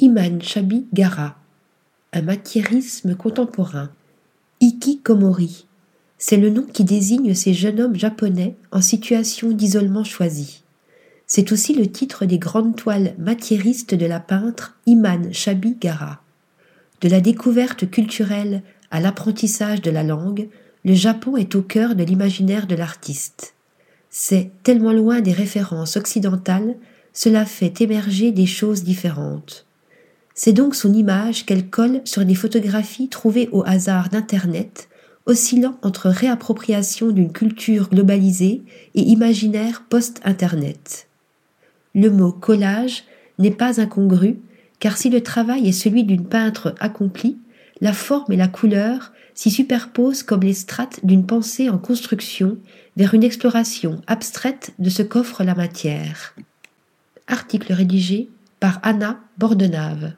Iman Chabi Gara, un matiérisme contemporain. Ikikomori, c'est le nom qui désigne ces jeunes hommes japonais en situation d'isolement choisi. C'est aussi le titre des grandes toiles matiéristes de la peintre Iman Chabi Gara. De la découverte culturelle à l'apprentissage de la langue, le Japon est au cœur de l'imaginaire de l'artiste. C'est tellement loin des références occidentales, cela fait émerger des choses différentes. C'est donc son image qu'elle colle sur des photographies trouvées au hasard d'Internet, oscillant entre réappropriation d'une culture globalisée et imaginaire post-Internet. Le mot collage n'est pas incongru, car si le travail est celui d'une peintre accomplie, la forme et la couleur s'y superposent comme les strates d'une pensée en construction vers une exploration abstraite de ce qu'offre la matière. Article rédigé par Anna Bordenave.